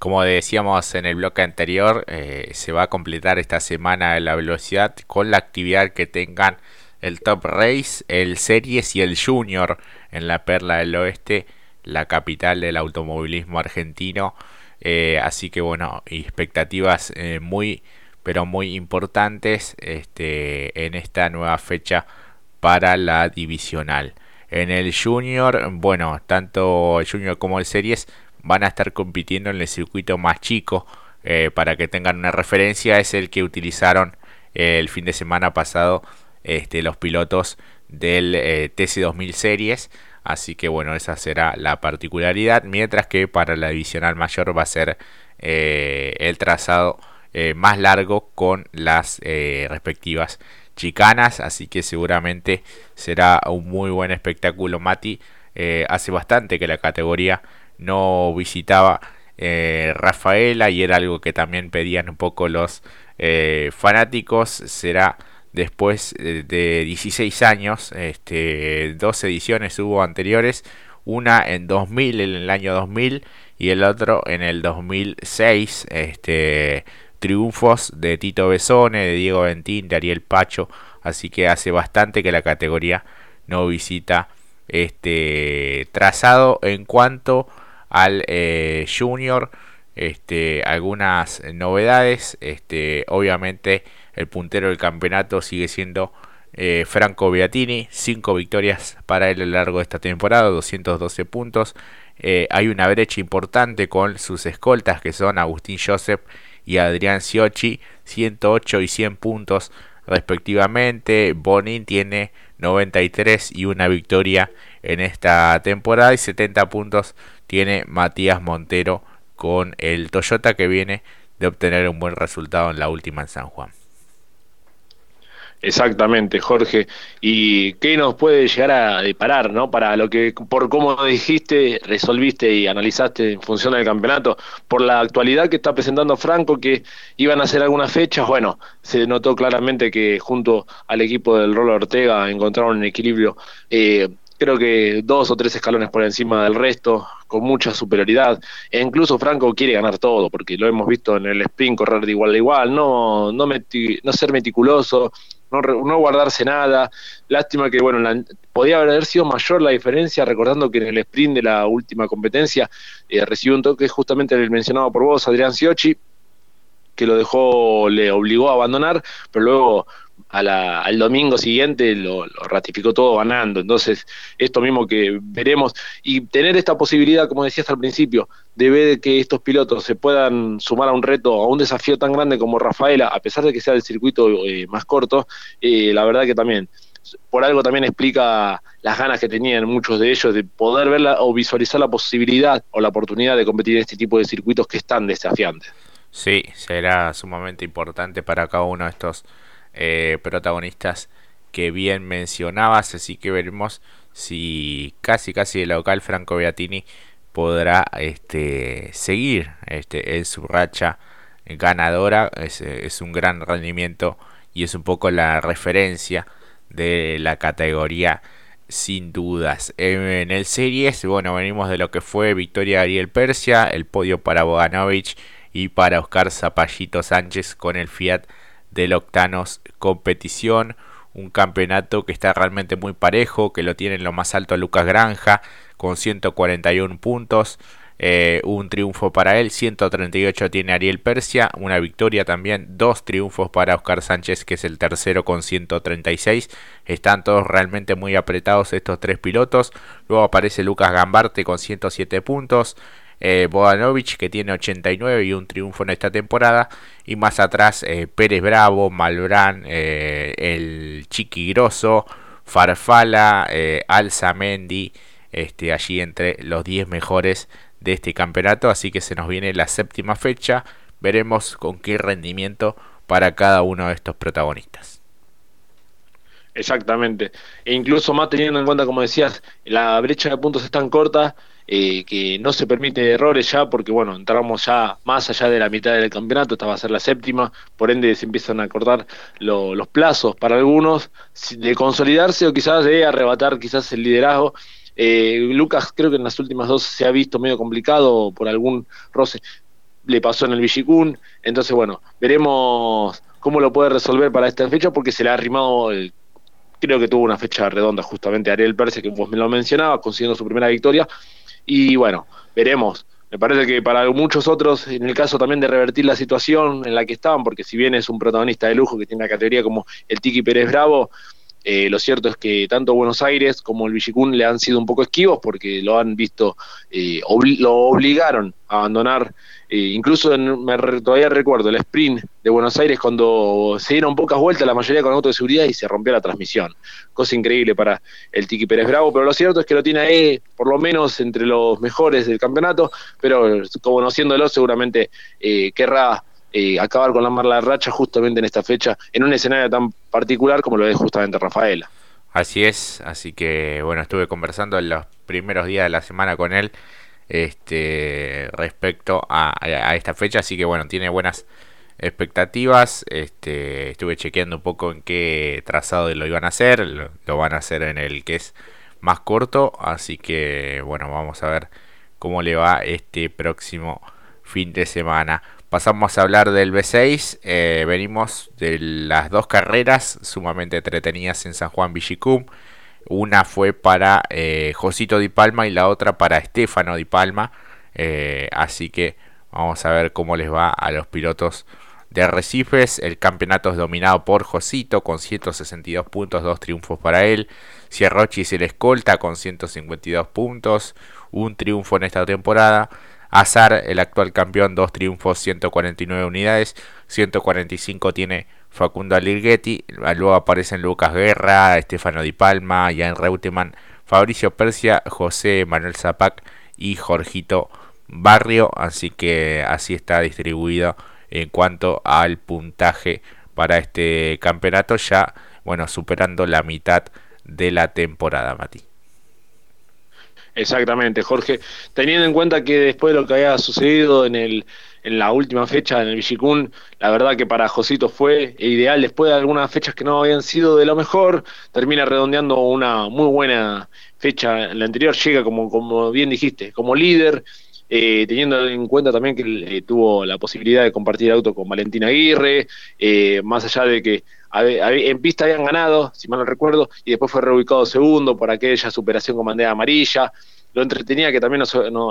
como decíamos en el bloque anterior, eh, se va a completar esta semana la velocidad con la actividad que tengan el Top Race, el Series y el Junior en la Perla del Oeste, la capital del automovilismo argentino. Eh, así que bueno, expectativas eh, muy, pero muy importantes este, en esta nueva fecha para la divisional. En el Junior, bueno, tanto el Junior como el Series van a estar compitiendo en el circuito más chico. Eh, para que tengan una referencia, es el que utilizaron el fin de semana pasado este, los pilotos del TC2000 Series. Así que bueno, esa será la particularidad. Mientras que para la divisional mayor va a ser eh, el trazado eh, más largo con las eh, respectivas chicanas. Así que seguramente será un muy buen espectáculo. Mati hace bastante que la categoría no visitaba Rafaela y era algo que también pedían un poco los fanáticos. Será después eh, de 16 años, este, dos ediciones hubo anteriores, una en 2000, en el año 2000, y el otro en el 2006, este, triunfos de Tito Besone, de Diego Ventín, de Ariel Pacho, así que hace bastante que la categoría no visita este trazado en cuanto al eh, junior este algunas novedades este obviamente el puntero del campeonato sigue siendo eh, Franco Beatini, 5 victorias para él a lo largo de esta temporada, 212 puntos. Eh, hay una brecha importante con sus escoltas que son Agustín Joseph y Adrián Ciocci, 108 y 100 puntos respectivamente. Bonin tiene 93 y una victoria en esta temporada y 70 puntos tiene Matías Montero con el Toyota que viene de obtener un buen resultado en la última en San Juan. Exactamente, Jorge. ¿Y qué nos puede llegar a deparar, no? Para lo que, por cómo dijiste, resolviste y analizaste en función del campeonato, por la actualidad que está presentando Franco, que iban a hacer algunas fechas, bueno, se notó claramente que junto al equipo del Rolo Ortega encontraron un equilibrio. Eh, creo que dos o tres escalones por encima del resto, con mucha superioridad. E incluso Franco quiere ganar todo, porque lo hemos visto en el sprint correr de igual a igual, no, no, no ser meticuloso, no, guardarse nada. Lástima que, bueno, podía haber sido mayor la diferencia, recordando que en el sprint de la última competencia eh, recibió un toque justamente el mencionado por vos, Adrián Siochi, que lo dejó, le obligó a abandonar, pero luego al domingo siguiente lo, ratificó todo ganando. Entonces, esto mismo que veremos y tener esta posibilidad, como decías al principio, de ver que estos pilotos se puedan sumar a un reto, a un desafío tan grande como Rafaela, a pesar de que sea el circuito eh, más corto, eh, la verdad que también por algo también explica las ganas que tenían muchos de ellos de poder ver o visualizar la posibilidad o la oportunidad de competir en este tipo de circuitos que están desafiantes. Sí, será sumamente importante para cada uno de estos eh, protagonistas que bien mencionabas, así que veremos si casi casi el local Franco Beatini podrá este, seguir este, en su racha ganadora, es, es un gran rendimiento y es un poco la referencia de la categoría sin dudas. En el series, bueno, venimos de lo que fue victoria Ariel Persia, el podio para Bogdanovich y para Oscar Zapallito Sánchez con el Fiat del Octanos Competición. Un campeonato que está realmente muy parejo, que lo tiene en lo más alto Lucas Granja con 141 puntos. Eh, un triunfo para él, 138 tiene Ariel Persia, una victoria también, dos triunfos para Oscar Sánchez que es el tercero con 136, están todos realmente muy apretados estos tres pilotos, luego aparece Lucas Gambarte con 107 puntos, eh, que tiene 89 y un triunfo en esta temporada. Y más atrás eh, Pérez Bravo, Malbrán, eh, el Chiqui Grosso, Farfala, eh, Alzamendi, este, allí entre los 10 mejores de este campeonato. Así que se nos viene la séptima fecha. Veremos con qué rendimiento para cada uno de estos protagonistas. Exactamente. E incluso más teniendo en cuenta, como decías, la brecha de puntos es tan corta eh, que no se permite errores ya, porque bueno, entramos ya más allá de la mitad del campeonato, esta va a ser la séptima, por ende se empiezan a cortar los plazos para algunos de consolidarse o quizás de arrebatar quizás el liderazgo. Eh, Lucas creo que en las últimas dos se ha visto medio complicado por algún roce. le pasó en el Villicún, entonces bueno, veremos cómo lo puede resolver para esta fecha porque se le ha arrimado el creo que tuvo una fecha redonda justamente Ariel Pérez, que vos me lo mencionabas, consiguiendo su primera victoria. Y bueno, veremos. Me parece que para muchos otros, en el caso también de revertir la situación en la que estaban, porque si bien es un protagonista de lujo que tiene una categoría como el Tiki Pérez Bravo, eh, lo cierto es que tanto Buenos Aires como el Villicún le han sido un poco esquivos porque lo han visto, eh, lo obligaron a abandonar eh, incluso me, todavía recuerdo el sprint de Buenos Aires cuando se dieron pocas vueltas, la mayoría con auto de seguridad y se rompió la transmisión. Cosa increíble para el Tiki Pérez Bravo, pero lo cierto es que lo tiene ahí, por lo menos entre los mejores del campeonato, pero conociéndolo seguramente eh, querrá eh, acabar con la mala racha justamente en esta fecha, en un escenario tan particular como lo es justamente Rafaela. Así es, así que bueno, estuve conversando en los primeros días de la semana con él este, respecto a, esta fecha. Así que bueno, tiene buenas expectativas. Este, estuve chequeando un poco en qué trazado lo iban a hacer. Lo, van a hacer en el que es más corto. Así que bueno, vamos a ver cómo le va este próximo fin de semana. Pasamos a hablar del B6. Eh, venimos de las dos carreras sumamente entretenidas en San Juan Villicum. Una fue para eh, Josito Di Palma y la otra para Estefano Di Palma. Eh, así que vamos a ver cómo les va a los pilotos de Arrecifes. El campeonato es dominado por Josito con 162 puntos, dos triunfos para él. Sierrochi es el escolta con 152 puntos, un triunfo en esta temporada. Azar, el actual campeón, dos triunfos, 149 unidades. 145 tiene Facundo Alirghetti, luego aparecen Lucas Guerra, Estefano Di Palma, Jan Reutemann, Fabricio Persia, José Manuel Zapac y Jorgito Barrio, así que así está distribuido en cuanto al puntaje para este campeonato, ya bueno, superando la mitad de la temporada, Mati. Exactamente, Jorge. Teniendo en cuenta que después de lo que había sucedido en el en la última fecha en el Villicún, la verdad que para Josito fue ideal después de algunas fechas que no habían sido de lo mejor, termina redondeando una muy buena fecha en la anterior, llega como, como bien dijiste, como líder, eh, teniendo en cuenta también que eh, tuvo la posibilidad de compartir auto con Valentina Aguirre, eh, más allá de que en pista habían ganado, si mal no recuerdo, y después fue reubicado segundo por aquella superación con bandera amarilla lo entretenía que también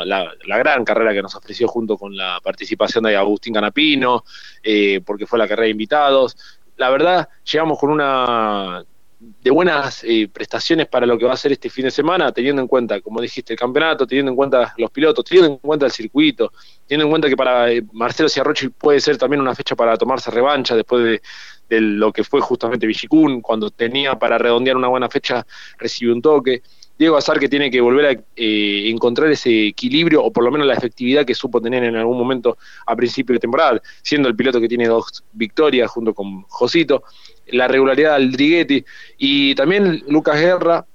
la, gran carrera que nos ofreció junto con la participación de Agustín Canapino, eh, porque fue la carrera de invitados. La verdad, llegamos con una de buenas eh, prestaciones para lo que va a ser este fin de semana, teniendo en cuenta, como dijiste, el campeonato, teniendo en cuenta los pilotos, teniendo en cuenta el circuito, teniendo en cuenta que para eh, Marcelo Ciarrochi puede ser también una fecha para tomarse revancha después de, de lo que fue justamente Villicún, cuando tenía para redondear una buena fecha, recibió un toque. Diego Azar que tiene que volver a eh, encontrar ese equilibrio o por lo menos la efectividad que supo tener en algún momento a principio de temporada, siendo el piloto que tiene dos victorias junto con Josito, la regularidad del Driguetti y también Lucas Guerra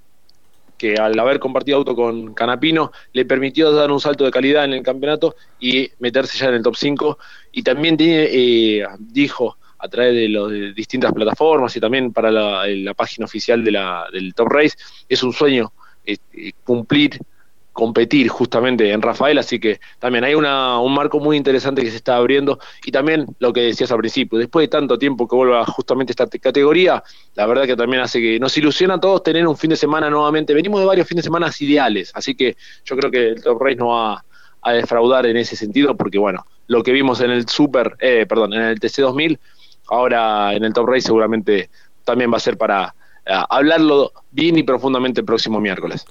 que al haber compartido auto con Canapino le permitió dar un salto de calidad en el campeonato y meterse ya en el top 5 y también tiene, eh, dijo a través de, las distintas plataformas y también para la, la página oficial de la, del Top Race, es un sueño cumplir, competir justamente en Rafael, así que también hay una, un marco muy interesante que se está abriendo y también lo que decías al principio, después de tanto tiempo que vuelva justamente esta categoría, la verdad que también hace que nos ilusiona a todos tener un fin de semana nuevamente, venimos de varios fines de semana ideales, así que yo creo que el Top Race no va a defraudar en ese sentido, porque bueno, lo que vimos en el Super, eh, perdón, en el TC2000, ahora en el Top Race seguramente también va a ser para hablarlo bien y profundamente el próximo miércoles.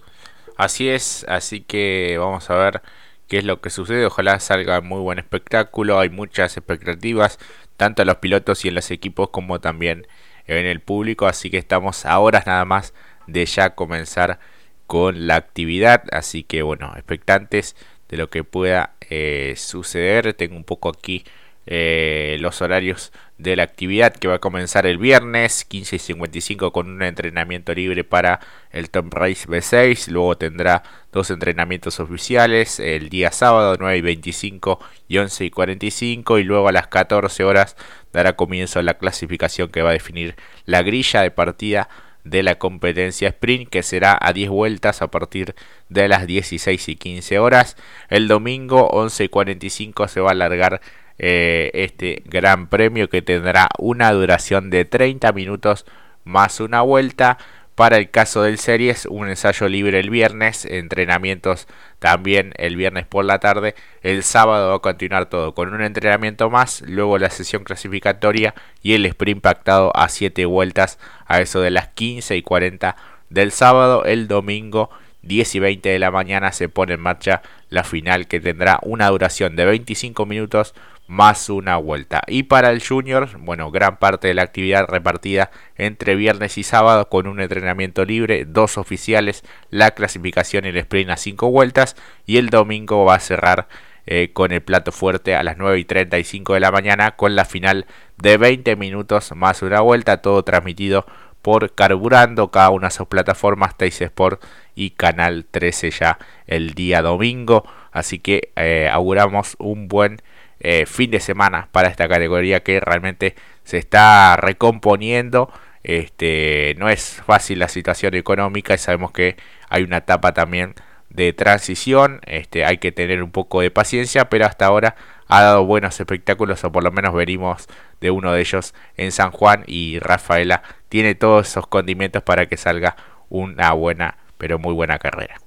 Así es, así que vamos a ver qué es lo que sucede. Ojalá salga muy buen espectáculo. Hay muchas expectativas, tanto en los pilotos y en los equipos como también en el público. Así que estamos a horas nada más de ya comenzar con la actividad. Así que bueno, expectantes de lo que pueda eh, suceder. Tengo un poco aquí eh, los horarios de la actividad que va a comenzar el viernes 15 y 55 con un entrenamiento libre para el Top Race B6 luego tendrá dos entrenamientos oficiales el día sábado 9 y 25 y 11 y 45 y luego a las 14 horas dará comienzo la clasificación que va a definir la grilla de partida de la competencia sprint que será a 10 vueltas a partir de las 16 y 15 horas. El domingo 11 y 45 se va a alargar eh, este gran premio que tendrá una duración de 30 minutos más una vuelta. Para el caso del Series, un ensayo libre el viernes, entrenamientos también el viernes por la tarde. El sábado va a continuar todo con un entrenamiento más, luego la sesión clasificatoria y el sprint pactado a 7 vueltas a eso de las 15 y 40 del sábado. El domingo 10 y 20 de la mañana se pone en marcha la final que tendrá una duración de 25 minutos más una vuelta. Y para el junior, bueno, gran parte de la actividad repartida entre viernes y sábado con un entrenamiento libre, dos oficiales, la clasificación y el sprint a 5 vueltas y el domingo va a cerrar eh, con el plato fuerte a las 9 y 35 de la mañana con la final de 20 minutos más una vuelta, todo transmitido por Carburando, cada una de sus plataformas, Teis Sport y Canal 13 ya el día domingo. Así que eh, auguramos un buen eh, fin de semana para esta categoría que realmente se está recomponiendo. Este, no es fácil la situación económica y sabemos que hay una etapa también de transición. Este, hay que tener un poco de paciencia, pero hasta ahora ha dado buenos espectáculos o por lo menos venimos de uno de ellos en San Juan y Rafaela tiene todos esos condimentos para que salga una buena, pero muy buena carrera.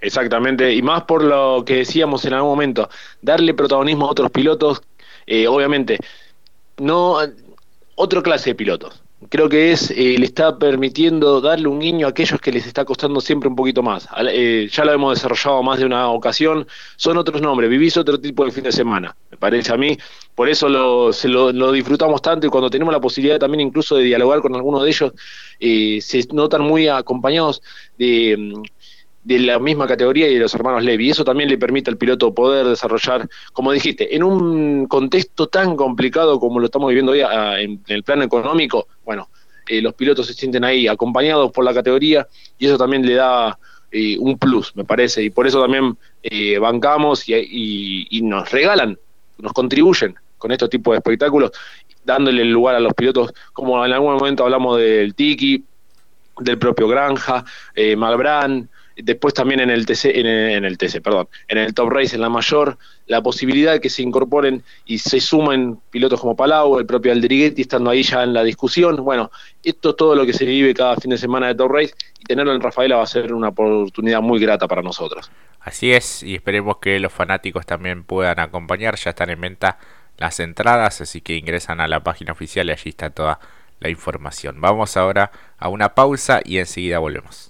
Exactamente, y más por lo que decíamos en algún momento, darle protagonismo a otros pilotos, eh, obviamente, no otra clase de pilotos. Creo que es, eh, le está permitiendo darle un guiño a aquellos que les está costando siempre un poquito más. Eh, ya lo hemos desarrollado más de una ocasión, son otros nombres, vivís otro tipo de fin de semana, me parece a mí. Por eso lo, se lo, disfrutamos tanto y cuando tenemos la posibilidad también incluso de dialogar con algunos de ellos, se notan muy acompañados de mm, de la misma categoría y de los hermanos Levi. Eso también le permite al piloto poder desarrollar, como dijiste, en un contexto tan complicado como lo estamos viviendo hoy en, el plano económico, bueno, eh, los pilotos se sienten ahí acompañados por la categoría y eso también le da eh, un plus, me parece, y por eso también eh, bancamos y, nos regalan, nos contribuyen con estos tipos de espectáculos, dándole el lugar a los pilotos, como en algún momento hablamos del Tiki, del propio Granja, Malbrán, Después también en el TC, en el, TC, perdón, en el Top Race, en la mayor, la posibilidad de que se incorporen y se sumen pilotos como Palau, el propio Alderiguetti, estando ahí ya en la discusión. Bueno, esto es todo lo que se vive cada fin de semana de Top Race y tenerlo en Rafaela va a ser una oportunidad muy grata para nosotros. Así es, y esperemos que los fanáticos también puedan acompañar. Ya están en venta las entradas, así que ingresan a la página oficial y allí está toda la información. Vamos ahora a una pausa y enseguida volvemos.